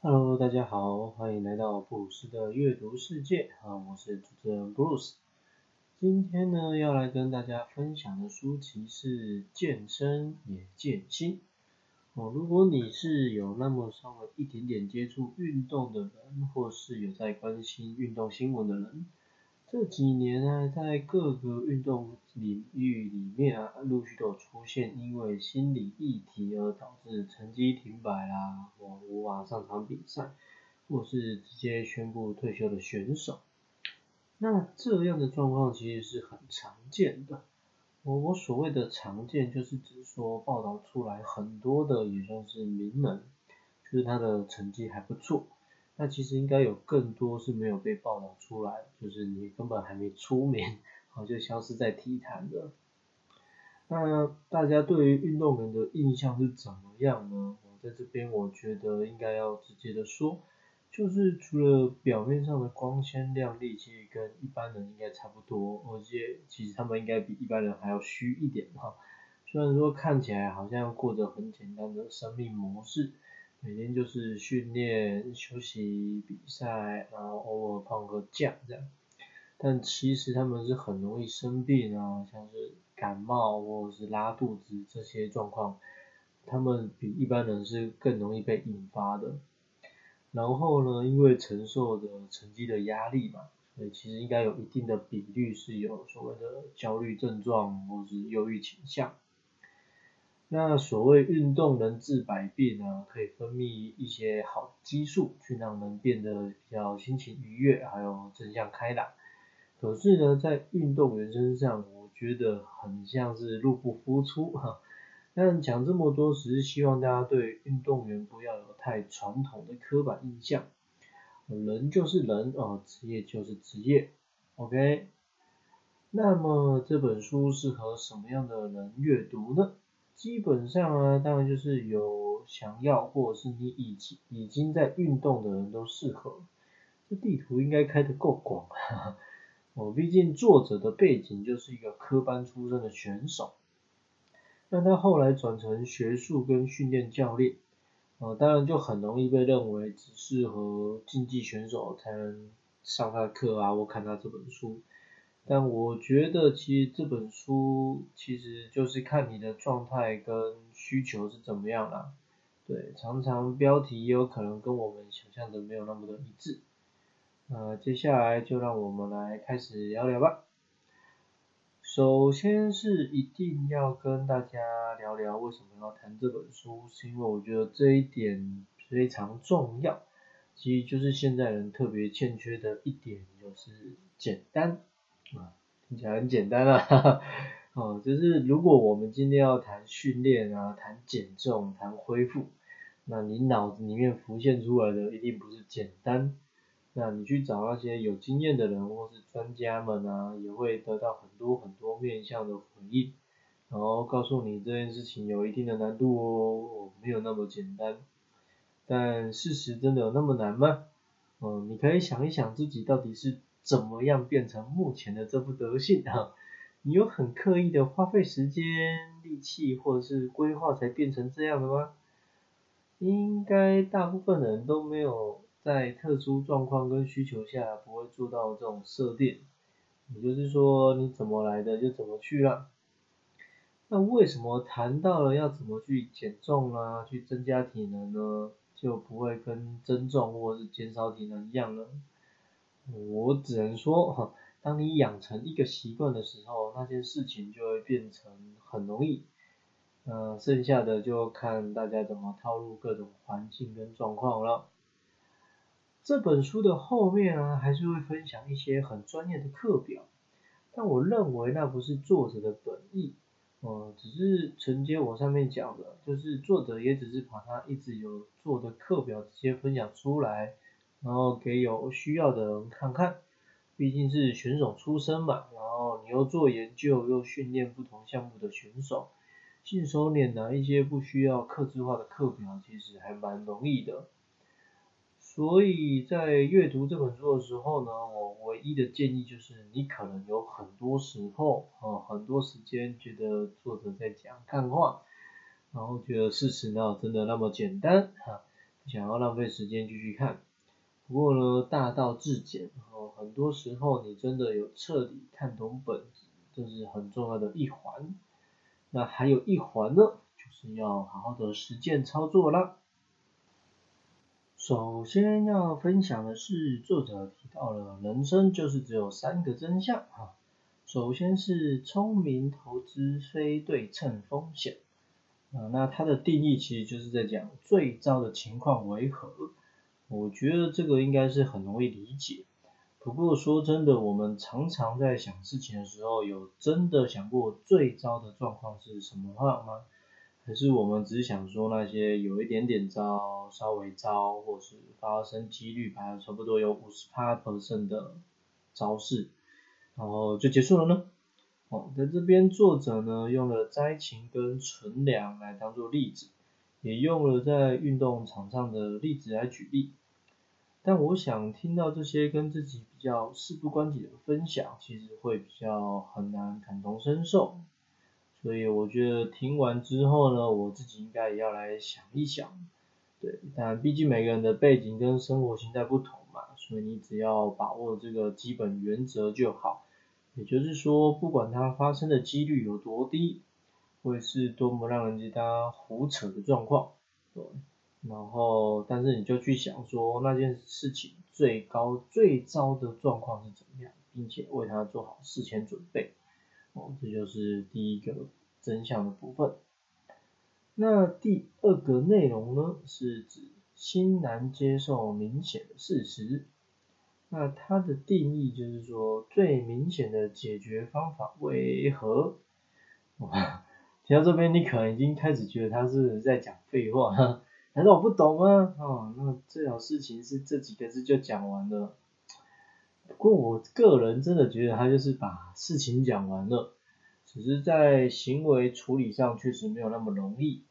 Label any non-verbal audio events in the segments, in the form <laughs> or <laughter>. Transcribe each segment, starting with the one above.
Hello，大家好，欢迎来到布鲁斯的阅读世界啊，我是主持人布鲁斯。今天呢，要来跟大家分享的书籍是《健身也健心》哦。如果你是有那么稍微一点点接触运动的人，或是有在关心运动新闻的人，这几年呢，在各个运动领域里面啊，陆续都有出现因为心理议题而导致成绩停摆啦，或无法上场比赛，或是直接宣布退休的选手。那这样的状况其实是很常见的。我我所谓的常见，就是指说报道出来很多的也算是名人，就是他的成绩还不错。那其实应该有更多是没有被报道出来，就是你根本还没出名，然后就消失在体坛的。那大家对于运动员的印象是怎么样呢？我在这边我觉得应该要直接的说，就是除了表面上的光鲜亮丽，其实跟一般人应该差不多，而且其实他们应该比一般人还要虚一点哈。虽然说看起来好像过着很简单的生命模式。每天就是训练、休息、比赛，然后偶尔放个假这样。但其实他们是很容易生病啊，像是感冒或者是拉肚子这些状况，他们比一般人是更容易被引发的。然后呢，因为承受的成绩的压力嘛，所以其实应该有一定的比率是有所谓的焦虑症状或是忧郁倾向。那所谓运动能治百病呢，可以分泌一些好激素，去让人变得比较心情愉悦，还有正向开朗。可是呢，在运动员身上，我觉得很像是入不敷出哈。但讲这么多，只是希望大家对运动员不要有太传统的刻板印象。人就是人哦，职业就是职业，OK。那么这本书适合什么样的人阅读呢？基本上啊，当然就是有想要或者是你已经已经在运动的人都适合。这地图应该开得够广，我，毕竟作者的背景就是一个科班出身的选手，那他后来转成学术跟训练教练，呃，当然就很容易被认为只适合竞技选手才能上他的课啊，或看他这本书。但我觉得其实这本书其实就是看你的状态跟需求是怎么样啦。对，常常标题也有可能跟我们想象的没有那么的一致。那接下来就让我们来开始聊聊吧。首先是一定要跟大家聊聊为什么要谈这本书，是因为我觉得这一点非常重要。其实就是现在人特别欠缺的一点，就是简单。啊，听起来很简单啊，<laughs> 哦，就是如果我们今天要谈训练啊，谈减重，谈恢复，那你脑子里面浮现出来的一定不是简单，那你去找那些有经验的人或是专家们啊，也会得到很多很多面向的回应，然后告诉你这件事情有一定的难度哦，没有那么简单，但事实真的有那么难吗？嗯，你可以想一想自己到底是。怎么样变成目前的这副德性啊？<laughs> 你有很刻意的花费时间、力气或者是规划才变成这样的吗？应该大部分人都没有在特殊状况跟需求下不会做到这种设定，也就是说你怎么来的就怎么去了。那为什么谈到了要怎么去减重啊，去增加体能呢，就不会跟增重或是减少体能一样呢？我只能说，哈，当你养成一个习惯的时候，那件事情就会变成很容易。呃，剩下的就看大家怎么套入各种环境跟状况了。这本书的后面呢，还是会分享一些很专业的课表，但我认为那不是作者的本意，呃，只是承接我上面讲的，就是作者也只是把他一直有做的课表直接分享出来。然后给有需要的人看看，毕竟是选手出身嘛，然后你又做研究又训练不同项目的选手，信手拈来一些不需要刻字化的课表，其实还蛮容易的。所以在阅读这本书的时候呢，我唯一的建议就是，你可能有很多时候啊，很多时间觉得作者在讲看话，然后觉得事实呢真的那么简单哈。想要浪费时间继续看。不过呢，大道至简，哦，很多时候你真的有彻底看懂本质，这是很重要的一环。那还有一环呢，就是要好好的实践操作啦。首先要分享的是，作者提到了人生就是只有三个真相啊。首先是聪明投资非对称风险啊，那它的定义其实就是在讲最糟的情况为何。我觉得这个应该是很容易理解。不过说真的，我们常常在想事情的时候，有真的想过最糟的状况是什么话吗？还是我们只想说那些有一点点糟、稍微糟，或是发生几率排差不多有五十趴 percent 的招式，然后就结束了呢？哦，在这边作者呢用了灾情跟存粮来当做例子，也用了在运动场上的例子来举例。但我想听到这些跟自己比较事不关己的分享，其实会比较很难感同身受。所以我觉得听完之后呢，我自己应该也要来想一想，对，但毕竟每个人的背景跟生活形态不同嘛，所以你只要把握这个基本原则就好。也就是说，不管它发生的几率有多低，会是多么让人家胡扯的状况，对，然后但是你就去想说那件事情最高最糟的状况是怎么样，并且为他做好事前准备。哦，这就是第一个真相的部分。那第二个内容呢，是指心难接受明显的事实。那它的定义就是说，最明显的解决方法为何？哇，<laughs> 听到这边你可能已经开始觉得他是在讲废话，<laughs> 难道我不懂吗？哦，那这种事情是这几个字就讲完了。不过我个人真的觉得他就是把事情讲完了，只是在行为处理上确实没有那么容易。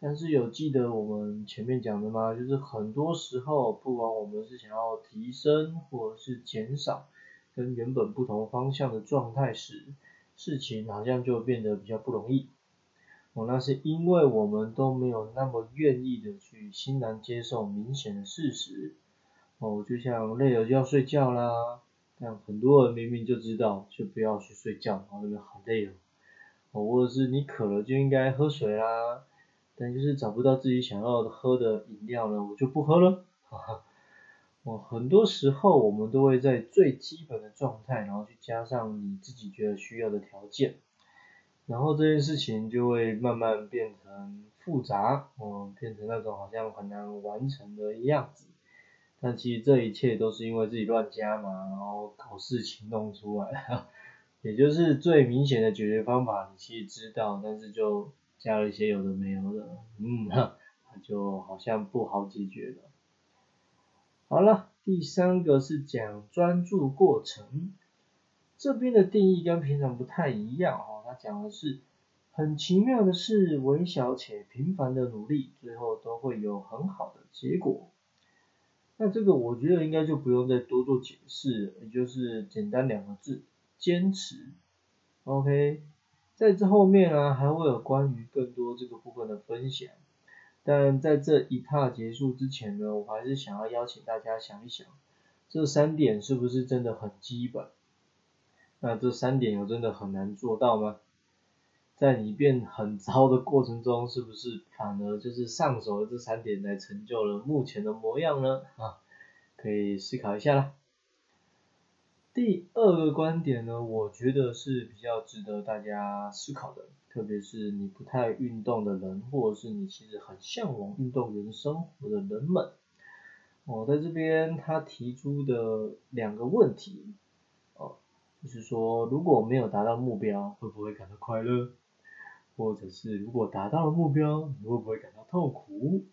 但是有记得我们前面讲的吗？就是很多时候，不管我们是想要提升或是减少跟原本不同方向的状态时，事情好像就变得比较不容易。哦，那是因为我们都没有那么愿意的去欣然接受明显的事实。哦，就像累了就要睡觉啦，但很多人明明就知道就不要去睡觉，然后那边好累哦。哦，或者是你渴了就应该喝水啦，但就是找不到自己想要喝的饮料呢，我就不喝了。哈哈，哦，很多时候我们都会在最基本的状态，然后去加上你自己觉得需要的条件，然后这件事情就会慢慢变成复杂，嗯，变成那种好像很难完成的样子。但其实这一切都是因为自己乱加嘛，然后搞事情弄出来，也就是最明显的解决方法，你其实知道，但是就加了一些有的没有的，嗯，就好像不好解决了。好了，第三个是讲专注过程，这边的定义跟平常不太一样哦，它讲的是很奇妙的是，微小且平凡的努力，最后都会有很好的结果。那这个我觉得应该就不用再多做解释，也就是简单两个字，坚持。OK，在这后面呢还会有关于更多这个部分的分享，但在这一踏结束之前呢，我还是想要邀请大家想一想，这三点是不是真的很基本？那这三点有真的很难做到吗？在你变很糟的过程中，是不是反而就是上手的这三点来成就了目前的模样呢？啊，可以思考一下啦。第二个观点呢，我觉得是比较值得大家思考的，特别是你不太运动的人，或者是你其实很向往运动员生活的人们。我在这边他提出的两个问题，就是说如果没有达到目标，会不会感到快乐？或者是如果达到了目标，你会不会感到痛苦？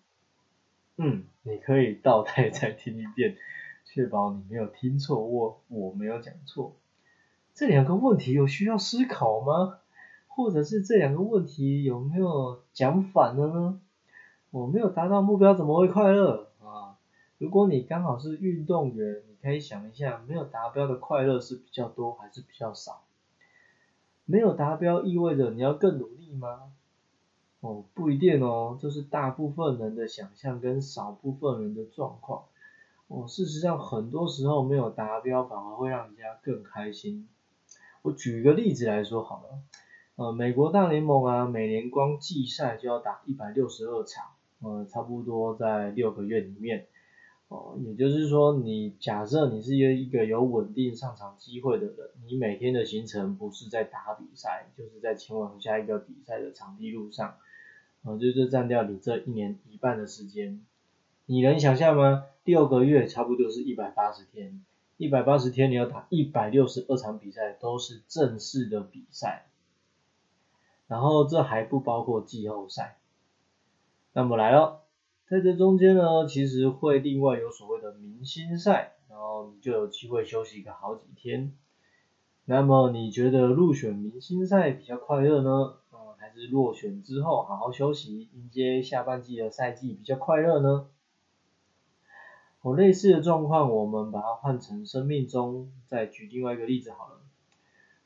嗯，你可以倒带再听一遍，确保你没有听错或我没有讲错。这两个问题有需要思考吗？或者是这两个问题有没有讲反了呢？我没有达到目标怎么会快乐？如果你刚好是运动员，你可以想一下，没有达标的快乐是比较多还是比较少？没有达标意味着你要更努力吗？哦，不一定哦，这是大部分人的想象跟少部分人的状况。哦，事实上很多时候没有达标反而会让人家更开心。我举一个例子来说好了，呃，美国大联盟啊，每年光季赛就要打一百六十二场，呃，差不多在六个月里面。哦，也就是说，你假设你是一个有稳定上场机会的人，你每天的行程不是在打比赛，就是在前往下一个比赛的场地路上，哦，就是占掉你这一年一半的时间。你能想象吗？六个月差不多是一百八十天，一百八十天你要打一百六十二场比赛，都是正式的比赛，然后这还不包括季后赛。那么来了。在这中间呢，其实会另外有所谓的明星赛，然后你就有机会休息个好几天。那么你觉得入选明星赛比较快乐呢？嗯，还是落选之后好好休息，迎接下半季的赛季比较快乐呢？我类似的状况，我们把它换成生命中，再举另外一个例子好了。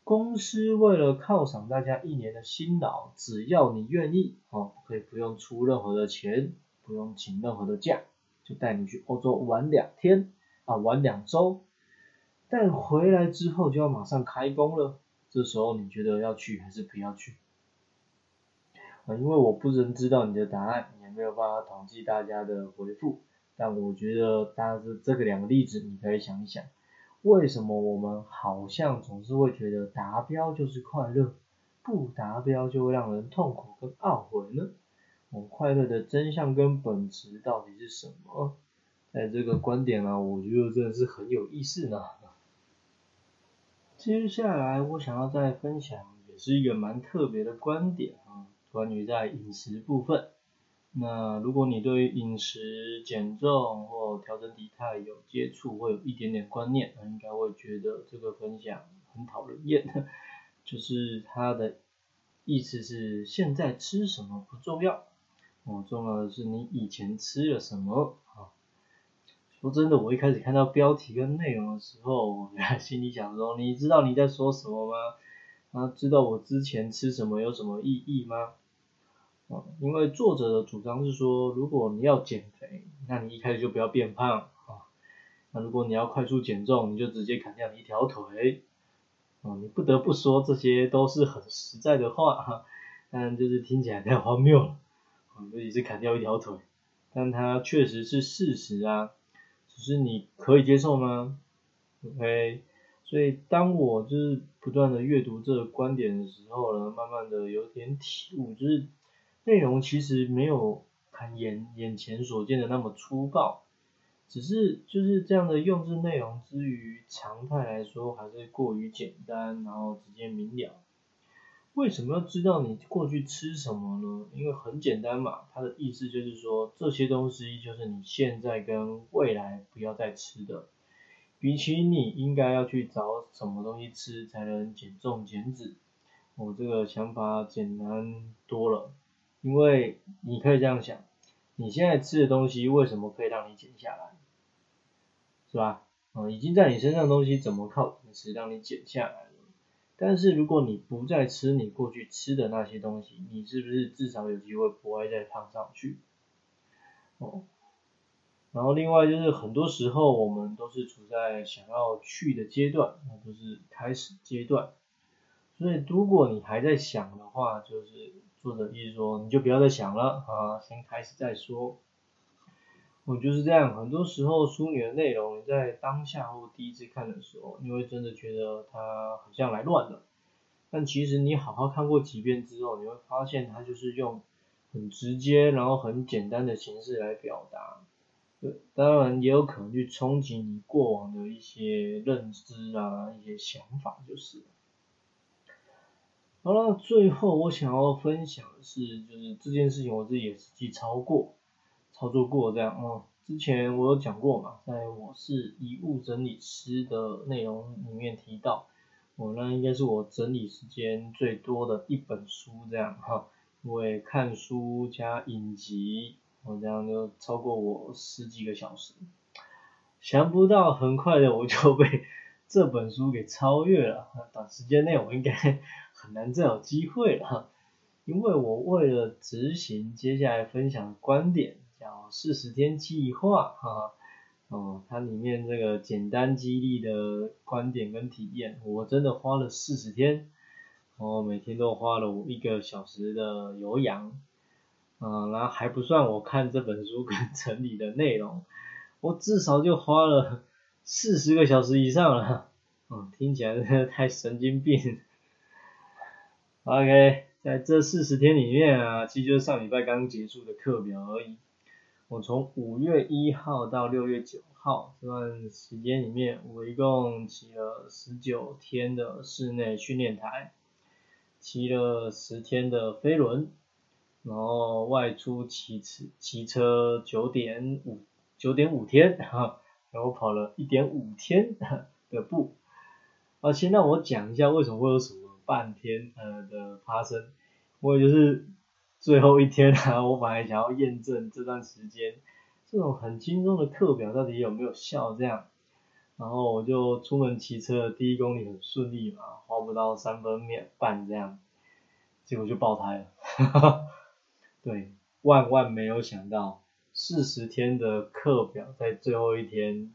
公司为了犒赏大家一年的辛劳，只要你愿意，哦，可以不用出任何的钱。不用请任何的假，就带你去欧洲玩两天啊，玩两周，但回来之后就要马上开工了。这时候你觉得要去还是不要去？啊，因为我不能知道你的答案，也没有办法统计大家的回复。但我觉得，大家这这个两个例子，你可以想一想，为什么我们好像总是会觉得达标就是快乐，不达标就会让人痛苦跟懊悔呢？我快乐的真相跟本质到底是什么？在这个观点呢，我觉得真的是很有意思呢。接下来我想要再分享，也是一个蛮特别的观点啊，关于在饮食部分。那如果你对于饮食减重或调整体态有接触，会有一点点观念，那应该会觉得这个分享很讨人厌。<laughs> 就是它的意思是，现在吃什么不重要。哦，重要的是你以前吃了什么啊？说真的，我一开始看到标题跟内容的时候，我心里想说，你知道你在说什么吗？啊，知道我之前吃什么有什么意义吗？啊，因为作者的主张是说，如果你要减肥，那你一开始就不要变胖啊。那如果你要快速减重，你就直接砍掉你一条腿。哦，你不得不说，这些都是很实在的话哈，但就是听起来太荒谬了。尤其是砍掉一条腿，但它确实是事实啊，只是你可以接受吗？OK，所以当我就是不断的阅读这个观点的时候呢，慢慢的有点体悟，就是内容其实没有看眼眼前所见的那么粗暴，只是就是这样的用字内容之于常态来说，还是过于简单，然后直接明了。为什么要知道你过去吃什么呢？因为很简单嘛，它的意思就是说这些东西就是你现在跟未来不要再吃的，比起你应该要去找什么东西吃才能减重减脂，我这个想法简单多了。因为你可以这样想，你现在吃的东西为什么可以让你减下来，是吧？嗯，已经在你身上的东西怎么靠饮食让你减下来？但是如果你不再吃你过去吃的那些东西，你是不是至少有机会不会再胖上去？哦，然后另外就是很多时候我们都是处在想要去的阶段，那就是开始阶段。所以如果你还在想的话，就是作者意思说你就不要再想了啊，先开始再说。我就是这样，很多时候书里的内容，你在当下或第一次看的时候，你会真的觉得它好像来乱了。但其实你好好看过几遍之后，你会发现它就是用很直接，然后很简单的形式来表达。对，当然也有可能去冲击你过往的一些认知啊，一些想法就是。好了，最后我想要分享的是，就是这件事情我自己也实际操过。操作过这样哦，之前我有讲过嘛，在我是遗物整理师的内容里面提到，我那应该是我整理时间最多的一本书这样哈，因为看书加影集，我这样就超过我十几个小时，想不到很快的我就被这本书给超越了，短时间内我应该 <laughs> 很难再有机会了。因为我为了执行接下来分享的观点，叫四十天计划，哈，哦，它里面这个简单激励的观点跟体验，我真的花了四十天，我每天都花了我一个小时的有氧，嗯，然后还不算我看这本书跟整理的内容，我至少就花了四十个小时以上了，嗯，听起来真的太神经病。OK，在这四十天里面啊，其实就是上礼拜刚结束的课表而已。我从五月一号到六月九号这段时间里面，我一共骑了十九天的室内训练台，骑了十天的飞轮，然后外出骑骑车九点五九点五天，然后跑了一点五天的步。啊，先让我讲一下为什么会有什么。半天呃的发生，我也就是最后一天啊，<laughs> 我本来想要验证这段时间这种很轻松的课表到底有没有效这样，然后我就出门骑车，第一公里很顺利嘛，花不到三分半这样，结果就爆胎了，哈 <laughs> 哈对，万万没有想到四十天的课表在最后一天，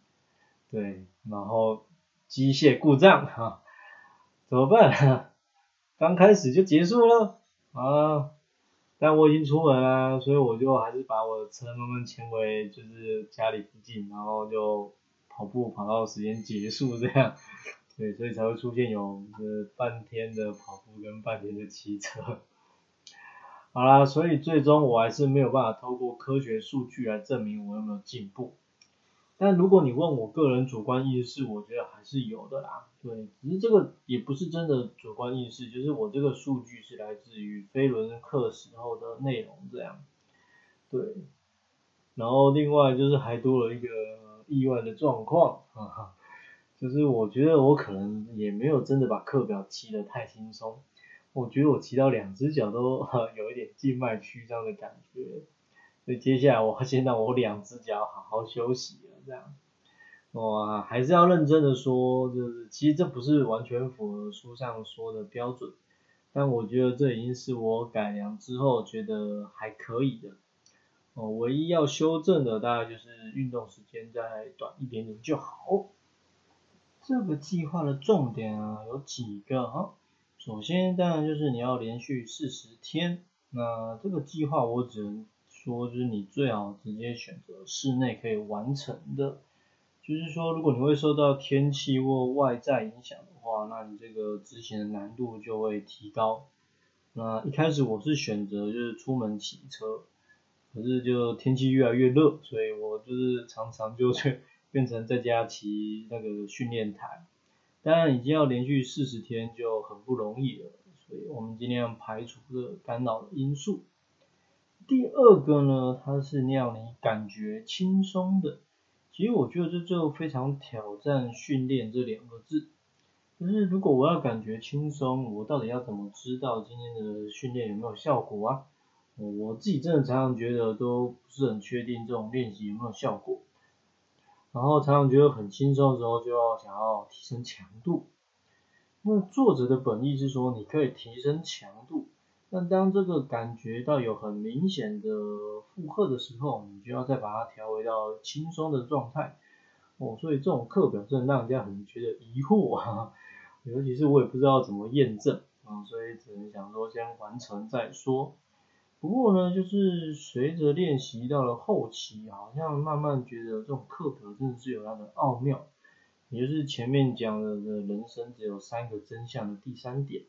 对，然后机械故障哈，<laughs> 怎么办？刚开始就结束了啊！但我已经出门了，所以我就还是把我的车慢慢牵回就是家里附近，然后就跑步跑到时间结束这样。<laughs> 对，所以才会出现有这半天的跑步跟半天的骑车。<laughs> 好啦，所以最终我还是没有办法透过科学数据来证明我有没有进步。但如果你问我个人主观意识，我觉得还是有的啦。对，只是这个也不是真的主观意识，就是我这个数据是来自于飞轮课时候的内容这样。对，然后另外就是还多了一个意外的状况，哈哈，就是我觉得我可能也没有真的把课表骑得太轻松，我觉得我骑到两只脚都有一点静脉曲张的感觉，所以接下来我先让我两只脚好好休息。这样，哇，还是要认真的说，就是其实这不是完全符合书上说的标准，但我觉得这已经是我改良之后觉得还可以的。哦，唯一要修正的大概就是运动时间再短一点点就好。这个计划的重点啊有几个哈，首先当然就是你要连续四十天，那这个计划我只能。说就是你最好直接选择室内可以完成的，就是说如果你会受到天气或外在影响的话，那你这个执行的难度就会提高。那一开始我是选择就是出门骑车，可是就天气越来越热，所以我就是常常就去变成在家骑那个训练台。当然已经要连续四十天就很不容易了，所以我们尽量排除这干扰的因素。第二个呢，它是让你感觉轻松的。其实我觉得这就非常挑战训练这两个字。就是如果我要感觉轻松，我到底要怎么知道今天的训练有没有效果啊？我自己真的常常觉得都不是很确定这种练习有没有效果。然后常常觉得很轻松的时候，就要想要提升强度。那作者的本意是说，你可以提升强度。但当这个感觉到有很明显的负荷的时候，你就要再把它调回到轻松的状态。哦，所以这种课表真的让人家很觉得疑惑啊，<laughs> 尤其是我也不知道怎么验证啊，所以只能想说先完成再说。不过呢，就是随着练习到了后期，好像慢慢觉得这种课表真的是有它的奥妙，也就是前面讲的人生只有三个真相的第三点。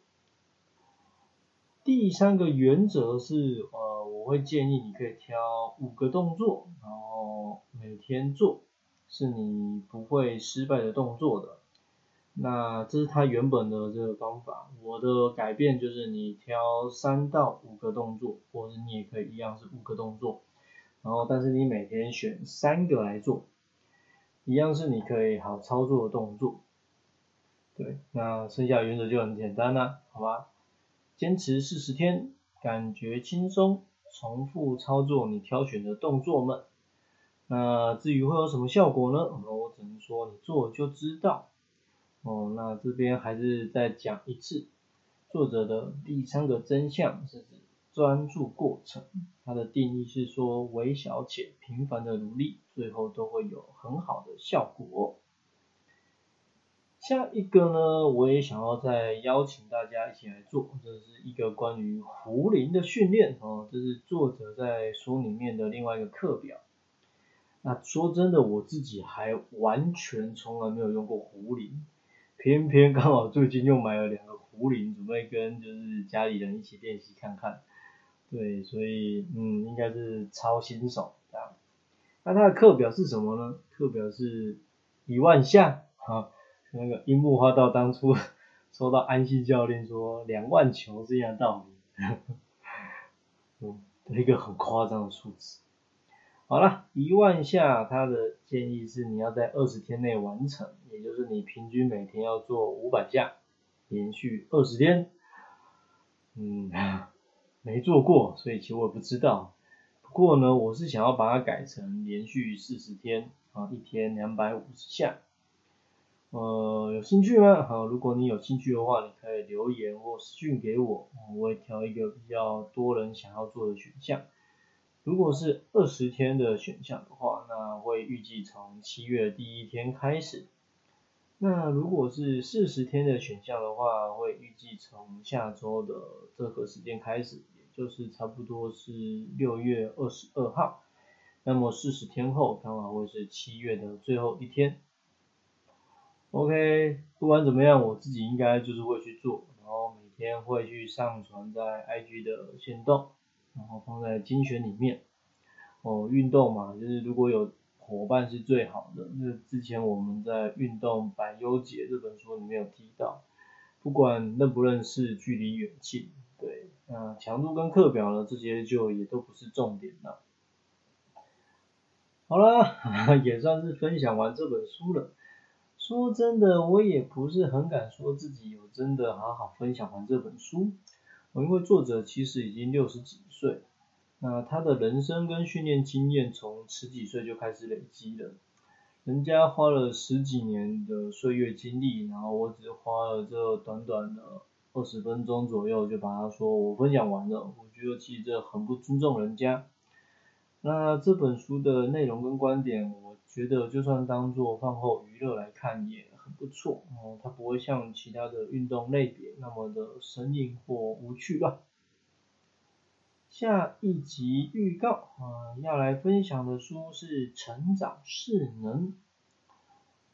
第三个原则是，呃，我会建议你可以挑五个动作，然后每天做，是你不会失败的动作的。那这是他原本的这个方法，我的改变就是你挑三到五个动作，或者你也可以一样是五个动作，然后但是你每天选三个来做，一样是你可以好操作的动作。对，那剩下原则就很简单了，好吧？坚持四十天，感觉轻松，重复操作你挑选的动作们。那至于会有什么效果呢？我只能说你做就知道。哦，那这边还是再讲一次，作者的第三个真相是指专注过程。它的定义是说，微小且频繁的努力，最后都会有很好的效果。下一个呢，我也想要再邀请大家一起来做，这是一个关于壶铃的训练哦，这是作者在书里面的另外一个课表。那说真的，我自己还完全从来没有用过壶铃，偏偏刚好最近又买了两个壶铃，准备跟就是家里人一起练习看看。对，所以嗯，应该是超新手这样。那它的课表是什么呢？课表是一万下，啊。那个樱木花道当初 <laughs> 收到安西教练说两万球这样道理，<laughs> 嗯，一个很夸张的数字。好了，一万下，他的建议是你要在二十天内完成，也就是你平均每天要做五百下，连续二十天。嗯，<laughs> 没做过，所以其实我也不知道。不过呢，我是想要把它改成连续四十天，啊，一天两百五十下。呃，有兴趣吗？好，如果你有兴趣的话，你可以留言或私讯给我，我会挑一个比较多人想要做的选项。如果是二十天的选项的话，那会预计从七月第一天开始。那如果是四十天的选项的话，会预计从下周的这个时间开始，也就是差不多是六月二十二号。那么四十天后刚好会是七月的最后一天。OK，不管怎么样，我自己应该就是会去做，然后每天会去上传在 IG 的线动，然后放在精选里面。哦，运动嘛，就是如果有伙伴是最好的。那之前我们在《运动百优解》这本书里面有提到，不管认不认识，距离远近，对，那强度跟课表呢，这些就也都不是重点了。好了，<laughs> 也算是分享完这本书了。说真的，我也不是很敢说自己有真的好好分享完这本书。我因为作者其实已经六十几岁，那他的人生跟训练经验从十几岁就开始累积了。人家花了十几年的岁月经历，然后我只花了这短短的二十分钟左右就把他说我分享完了。我觉得其实这很不尊重人家。那这本书的内容跟观点，我觉得就算当做饭后娱乐来看也很不错哦，它不会像其他的运动类别那么的生硬或无趣吧。下一集预告啊，要来分享的书是《成长势能》。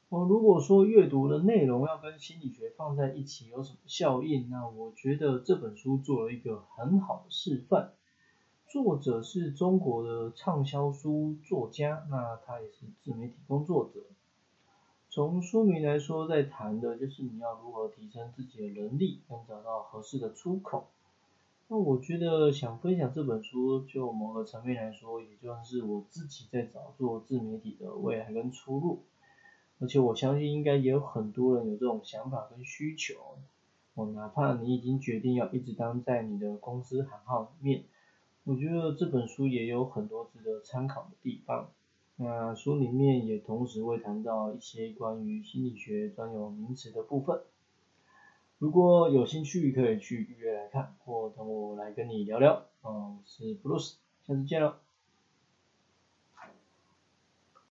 哦，如果说阅读的内容要跟心理学放在一起有什么效应，那我觉得这本书做了一个很好的示范。作者是中国的畅销书作家，那他也是自媒体工作者。从书名来说，在谈的就是你要如何提升自己的能力，跟找到合适的出口。那我觉得想分享这本书，就某个层面来说，也就是我自己在找做自媒体的未来跟出路。而且我相信应该也有很多人有这种想法跟需求。我哪怕你已经决定要一直当在你的公司行号里面。我觉得这本书也有很多值得参考的地方。那书里面也同时会谈到一些关于心理学专有名词的部分。如果有兴趣，可以去预约来看，或等我来跟你聊聊。嗯，是 Bruce，下次见了。